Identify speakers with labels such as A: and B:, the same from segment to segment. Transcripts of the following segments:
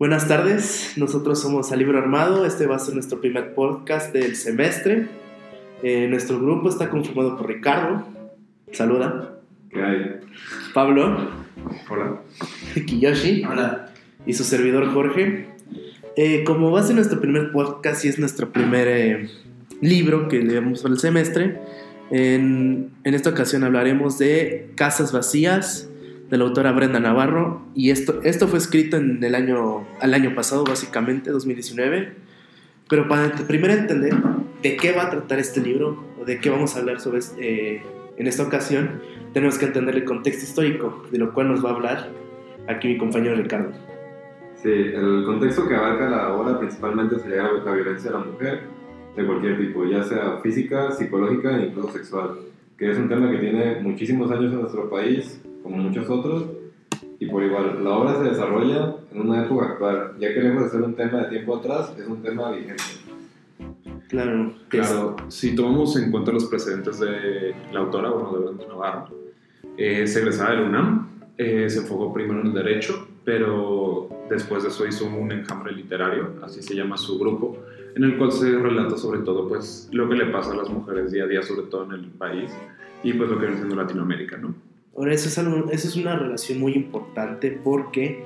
A: Buenas tardes, nosotros somos A Libro Armado, este va a ser nuestro primer podcast del semestre. Eh, nuestro grupo está conformado por Ricardo, saluda.
B: ¿Qué hay?
A: Pablo.
B: Hola.
A: Kiyoshi.
C: Hola.
A: Y su servidor Jorge. Eh, como va a ser nuestro primer podcast y es nuestro primer eh, libro que leemos para el semestre, en, en esta ocasión hablaremos de Casas Vacías, de la autora Brenda Navarro y esto, esto fue escrito en el año, al año pasado, básicamente, 2019. Pero para primero entender de qué va a tratar este libro o de qué vamos a hablar sobre eh, en esta ocasión, tenemos que entender el contexto histórico, de lo cual nos va a hablar aquí mi compañero Ricardo.
B: Sí, el contexto que abarca la obra principalmente sería la violencia a la mujer de cualquier tipo, ya sea física, psicológica e incluso sexual, que es un tema que tiene muchísimos años en nuestro país como muchos otros, y por igual, la obra se desarrolla en una época actual, ya que lejos de ser un tema de tiempo atrás, es un tema vigente.
A: Claro,
D: claro. Si tomamos en cuenta los precedentes de la autora, bueno, de Brenda Navarro, eh, se egresaba del UNAM, eh, se enfocó primero en el derecho, pero después de eso hizo un enjambre literario, así se llama su grupo, en el cual se relata sobre todo pues lo que le pasa a las mujeres día a día, sobre todo en el país, y pues lo que viene siendo Latinoamérica, ¿no?
A: Ahora, eso es, eso es una relación muy importante porque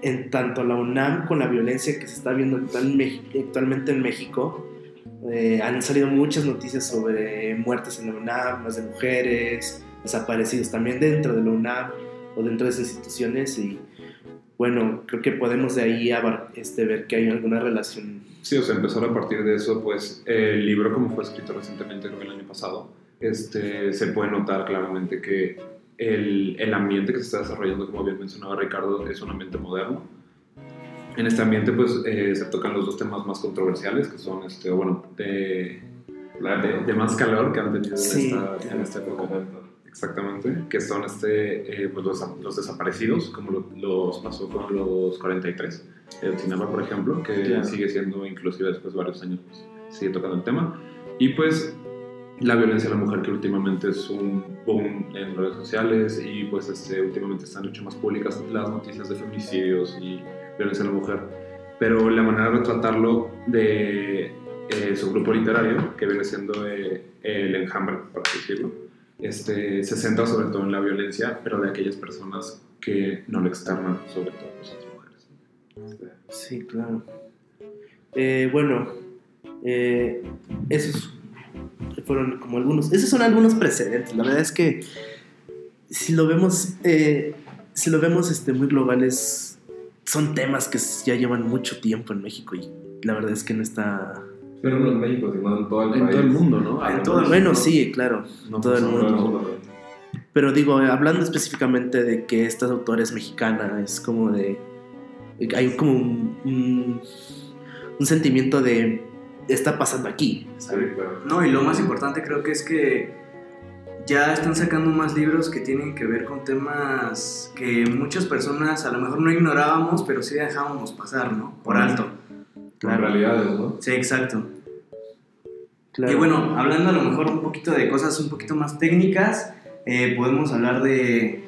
A: en tanto la UNAM con la violencia que se está viendo actualmente en México, eh, han salido muchas noticias sobre muertes en la UNAM, más de mujeres, desaparecidos también dentro de la UNAM o dentro de esas instituciones y bueno, creo que podemos de ahí este, ver que hay alguna relación.
D: Sí, o sea, empezar a partir de eso, pues el libro como fue escrito recientemente, creo que el año pasado, este, se puede notar claramente que el, el, ambiente que se está desarrollando, como bien mencionaba Ricardo, es un ambiente moderno. En este ambiente, pues, eh, se tocan los dos temas más controversiales, que son, este, bueno, de, de, más calor que han tenido en, esta, en esta época. Exactamente, que son este, eh, pues los, los, desaparecidos, como los pasó con los 43 de Cinema, por ejemplo, que sigue siendo, inclusive después de varios años, pues, sigue tocando el tema. Y pues la violencia a la mujer que últimamente es un boom en redes sociales y pues este, últimamente están mucho más públicas las noticias de feminicidios y violencia a la mujer. Pero la manera de tratarlo de eh, su grupo literario, que viene siendo eh, el enjambre, por así decirlo, este, se centra sobre todo en la violencia, pero de aquellas personas que no lo externan, sobre todo pues, las mujeres.
A: Sí, claro. Eh, bueno, eso es fueron como algunos, esos son algunos precedentes. La verdad es que si lo vemos, eh, si lo vemos este, muy globales, son temas que ya llevan mucho tiempo en México y la verdad es que no está...
B: Pero no en México, sino en todo el,
D: en todo el mundo, ¿no?
A: En todo bueno, sí, claro, en todo el mundo. Pero digo, hablando específicamente de que esta autora es mexicana, es como de... Hay como un, un sentimiento de está pasando aquí.
C: No, y lo más importante creo que es que ya están sacando más libros que tienen que ver con temas que muchas personas a lo mejor no ignorábamos, pero sí dejábamos pasar, ¿no? Por alto.
B: Claro. realidades, ¿no?
C: Sí, exacto. Y bueno, hablando a lo mejor un poquito de cosas un poquito más técnicas, eh, podemos hablar de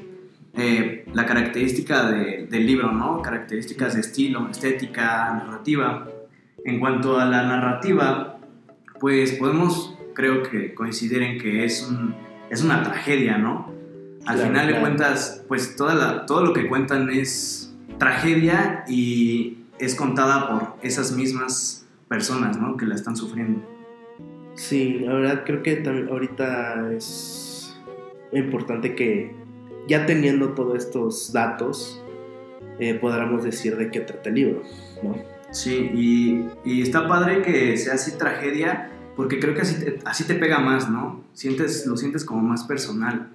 C: eh, la característica del libro, ¿no? Características de estilo, estética, narrativa. En cuanto a la narrativa, pues podemos, creo que coincidir en que es, es una tragedia, ¿no? Al final de cuentas, pues toda la, todo lo que cuentan es tragedia y es contada por esas mismas personas, ¿no? Que la están sufriendo.
A: Sí, la verdad creo que ahorita es importante que ya teniendo todos estos datos, eh, podamos decir de qué trata el libro, ¿no?
C: Sí, y, y, está padre que sea así tragedia, porque creo que así te, así te pega más, ¿no? Sientes, lo sientes como más personal.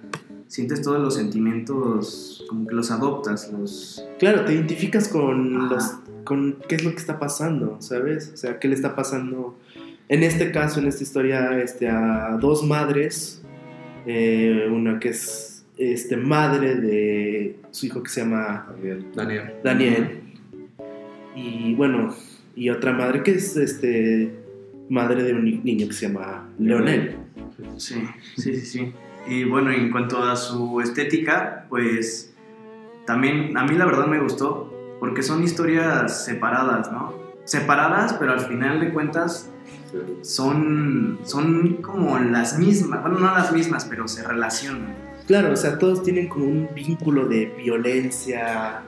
C: Sientes todos los sentimientos, como que los adoptas, los...
A: Claro, te identificas con, los, con qué es lo que está pasando, ¿sabes? O sea, qué le está pasando, en este caso, en esta historia, este, a dos madres, eh, una que es este, madre de su hijo que se llama
D: Daniel.
A: Daniel y bueno, y otra madre que es este madre de un niño que se llama Leonel.
C: Sí, sí, sí, sí. Y bueno, en cuanto a su estética, pues también a mí la verdad me gustó porque son historias separadas, ¿no? Separadas, pero al final de cuentas son, son como las mismas, bueno, no las mismas, pero se relacionan.
A: Claro, o sea, todos tienen como un vínculo de violencia,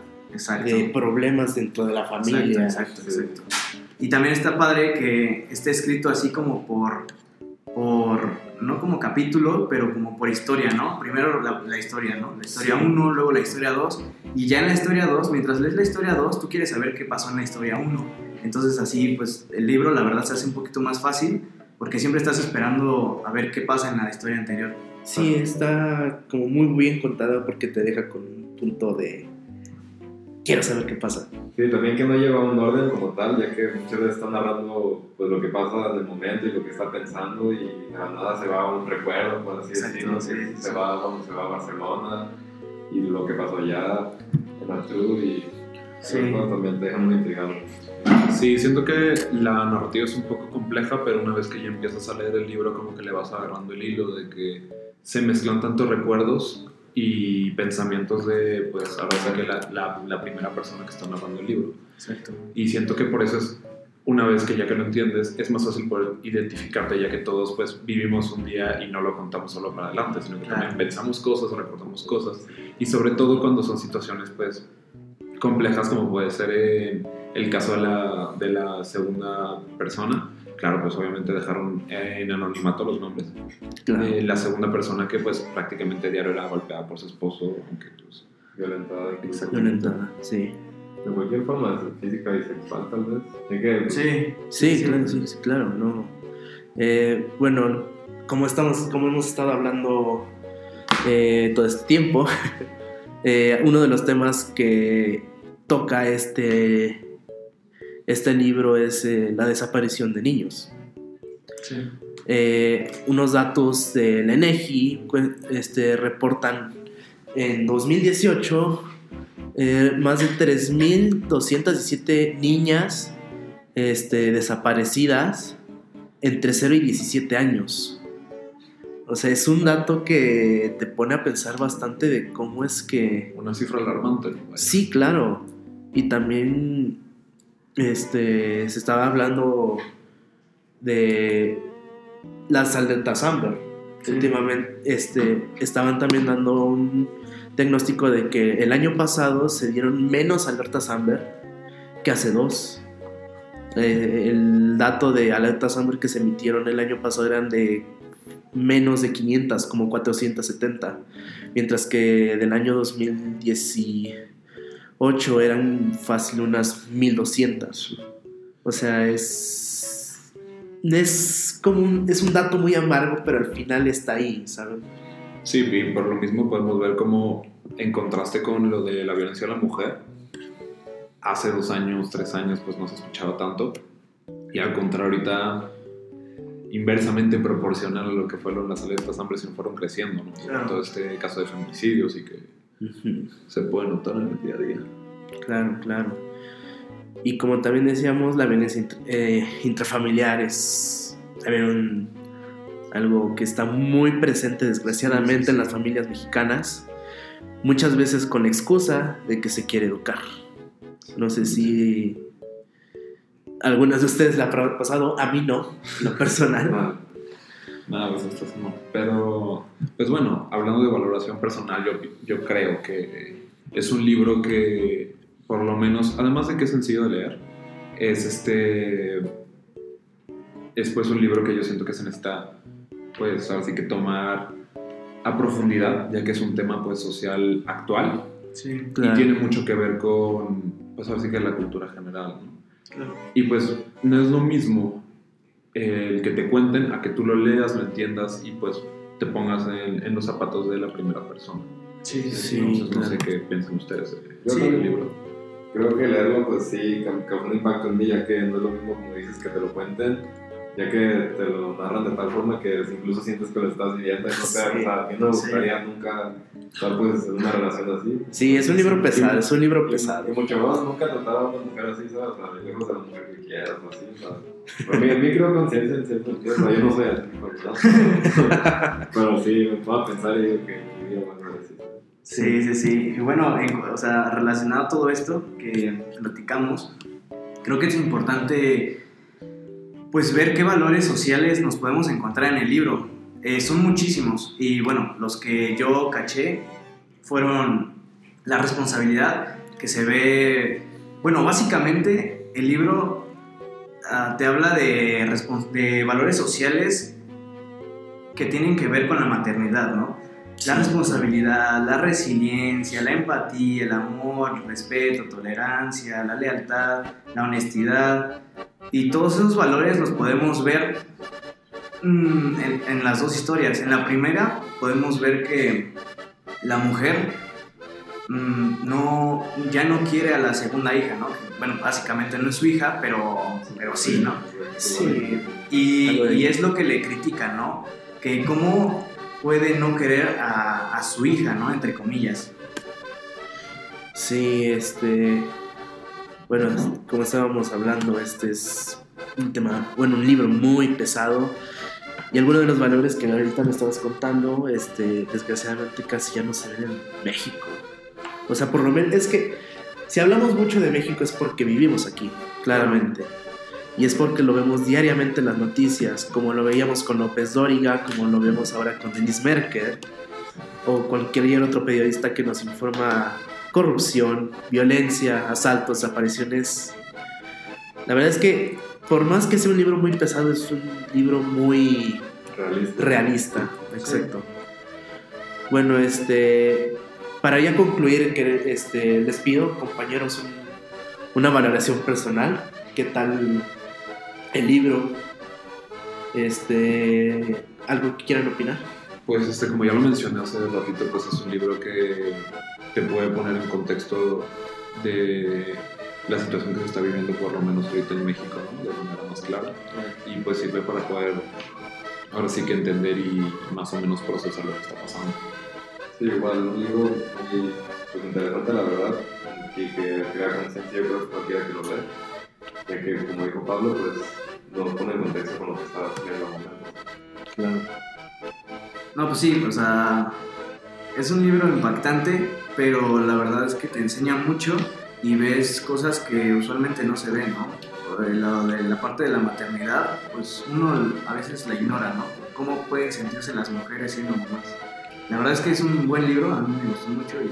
A: de problemas dentro de la familia.
C: Exacto, exacto, Y también está padre que esté escrito así como por, por no como capítulo, pero como por historia, ¿no? Primero la, historia, ¿no? La historia 1, luego la historia 2, y ya en la historia 2, mientras lees la historia 2, tú quieres saber qué pasó en la historia 1. Entonces así, pues el libro la verdad se hace un poquito más fácil, porque siempre estás esperando a ver qué pasa en la historia anterior.
A: Sí, está como muy bien contado porque te deja con un punto de quiero saber qué pasa.
B: Sí, también que no lleva un orden como tal, ya que muchas veces está narrando pues, lo que pasa en el momento y lo que está pensando y de la nada se va a un recuerdo, por así decirlo, se va cuando se va a Barcelona y lo que pasó allá en Artur y sí. también te deja muy intrigado.
D: Sí, siento que la narrativa es un poco compleja, pero una vez que ya empiezas a leer el libro como que le vas agarrando el hilo de que se mezclan tantos recuerdos y pensamientos de, pues, ahora que la, la, primera persona que está narrando el libro.
C: Exacto.
D: Y siento que por eso es, una vez que ya que lo entiendes, es más fácil poder identificarte, ya que todos, pues, vivimos un día y no lo contamos solo para adelante, sino que también pensamos cosas, recordamos cosas, y sobre todo cuando son situaciones, pues, complejas, como puede ser eh, el caso de la, de la segunda persona, claro, pues obviamente dejaron en anonimato los nombres. Eh, la segunda persona que pues prácticamente diario era golpeada por su esposo, aunque pues...
B: Violentada.
A: Violentada, sí.
B: De cualquier forma, física y sexual tal vez.
A: Sí, sí, claro, sí, claro, no. Eh, bueno, como, estamos, como hemos estado hablando eh, todo este tiempo, uno de los temas que toca este este libro es eh, la desaparición de niños. Eh, unos datos del ENEGI este, reportan en 2018 eh, más de 3.217 niñas este, desaparecidas entre 0 y 17 años. O sea, es un dato que te pone a pensar bastante de cómo es que...
D: Una cifra alarmante.
A: Sí, claro. Y también este, se estaba hablando de las alertas Amber. Últimamente este, estaban también dando un diagnóstico de que el año pasado se dieron menos alertas Amber que hace dos. Eh, el dato de alertas Amber que se emitieron el año pasado eran de menos de 500, como 470, mientras que del año 2010 8 eran fácil unas 1200. O sea, es. Es como un, es un dato muy amargo, pero al final está ahí, ¿saben?
D: Sí, y por lo mismo podemos ver cómo, en contraste con lo de la violencia a la mujer, hace dos años, tres años, pues no se escuchaba tanto. Y al contrario, ahorita, inversamente proporcional a lo que fueron las alertas hombres, fueron creciendo, ¿no? Todo este caso de feminicidios y que se puede notar en el día a día.
A: Claro, claro. Y como también decíamos, la violencia eh, intrafamiliar es también algo que está muy presente desgraciadamente en las familias mexicanas, muchas veces con excusa de que se quiere educar. No sé si algunas de ustedes la han pasado, a mí no, lo personal.
D: Nada, pues esto no. Pero, pues bueno, hablando de valoración personal, yo, yo creo que es un libro que, por lo menos, además de que es sencillo de leer, es este. Es pues un libro que yo siento que se necesita, pues, así que tomar a profundidad, ya que es un tema, pues, social actual.
A: Sí,
D: claro. Y tiene mucho que ver con, pues, así que la cultura general, ¿no? Claro. Y pues, no es lo mismo el que te cuenten a que tú lo leas, lo entiendas y pues te pongas en, los zapatos de la primera persona.
A: Sí, sí.
D: Entonces, no sé qué piensan ustedes
B: del libro. Creo que leerlo, pues sí, causó un impacto en mí, ya que no es lo mismo como dices que te lo cuenten, ya que te lo narran de tal forma que incluso sientes que lo estás viviendo y no sé, o sea, a mí no me gustaría nunca estar pues en una relación así.
A: Sí, es un libro pesado, es un libro pesado.
B: Y, mucho más, nunca tratar a una mujer así, ¿sabes? O sea, lejos de la mujer que quieras. Por mí, en cierto sentido, yo no soy ¿verdad? Pero sí, me puedo pensar y digo que mi vida va a así.
C: Sí, sí, sí. Y bueno, o sea, relacionado a todo esto que platicamos, creo que es importante pues ver qué valores sociales nos podemos encontrar en el libro. Eh, son muchísimos y bueno, los que yo caché fueron la responsabilidad que se ve, bueno, básicamente el libro ah, te habla de, de valores sociales que tienen que ver con la maternidad, ¿no? La responsabilidad, la resiliencia, la empatía, el amor, el respeto, tolerancia, la lealtad, la honestidad. Y todos esos valores los podemos ver mm, en, las dos historias. En la primera podemos ver que la mujer mm, no, ya no quiere a la segunda hija, ¿no? Bueno, básicamente no es su hija, pero, pero sí, ¿no? Sí. Y, y es lo que le critican, ¿no? Que cómo puede no querer a, su hija, ¿no? Entre comillas.
A: Sí, este. Bueno, como estábamos hablando, este es un tema, bueno, un libro muy pesado. Y algunos de los valores que ahorita me estabas contando, este, desgraciadamente casi ya no se ven en México. O sea, por lo menos es que si hablamos mucho de México es porque vivimos aquí, claramente. Y es porque lo vemos diariamente en las noticias, como lo veíamos con López Dóriga, como lo vemos ahora con Denis Merkel, o cualquier otro periodista que nos informa corrupción, violencia, asaltos, apariciones. La verdad es que, por más que sea un libro muy pesado, es un libro muy realista. exacto. Bueno, este, para ya concluir, que este, les pido, compañeros, una valoración personal. ¿Qué tal el libro, este, algo que quieran opinar.
D: Pues este, como ya lo mencioné hace ratito, pues es un libro que te puede poner en contexto de la situación que se está viviendo por lo menos ahorita en México, ¿no? de manera más clara. Y pues sirve para poder ahora sí que entender y más o menos procesar lo que está pasando.
B: Sí, igual un libro muy pues, interesante la verdad y que crea conciencia yo cualquiera que lo ve, ya que como dijo Pablo, pues nos pone en contexto con lo que está haciendo Claro.
C: No, pues sí, o sea, es un libro impactante, pero la verdad es que te enseña mucho y ves cosas que usualmente no se ven, ¿no? Lo de la parte de la maternidad, pues uno a veces la ignora, ¿no? ¿Cómo pueden sentirse las mujeres siendo mamás? La verdad es que es un buen libro, a mí me gustó mucho y...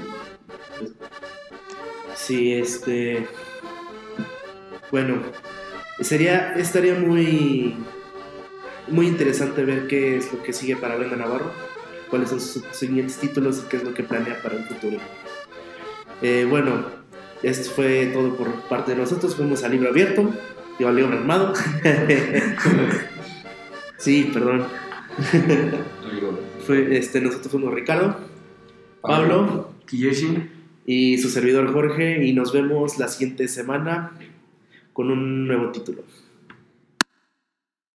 A: Sí, este... Bueno, Sería, estaría muy, muy interesante ver qué es lo que sigue para Brenda Navarro, cuáles son sus siguientes títulos y qué es lo que planea para el futuro. Eh, bueno, esto fue todo por parte de nosotros. Fuimos al libro abierto, yo al libro armado. sí, perdón. fue, este, nosotros fuimos Ricardo, Pablo,
C: Kiyoshi
A: y su servidor Jorge. Y nos vemos la siguiente semana con un nuevo título.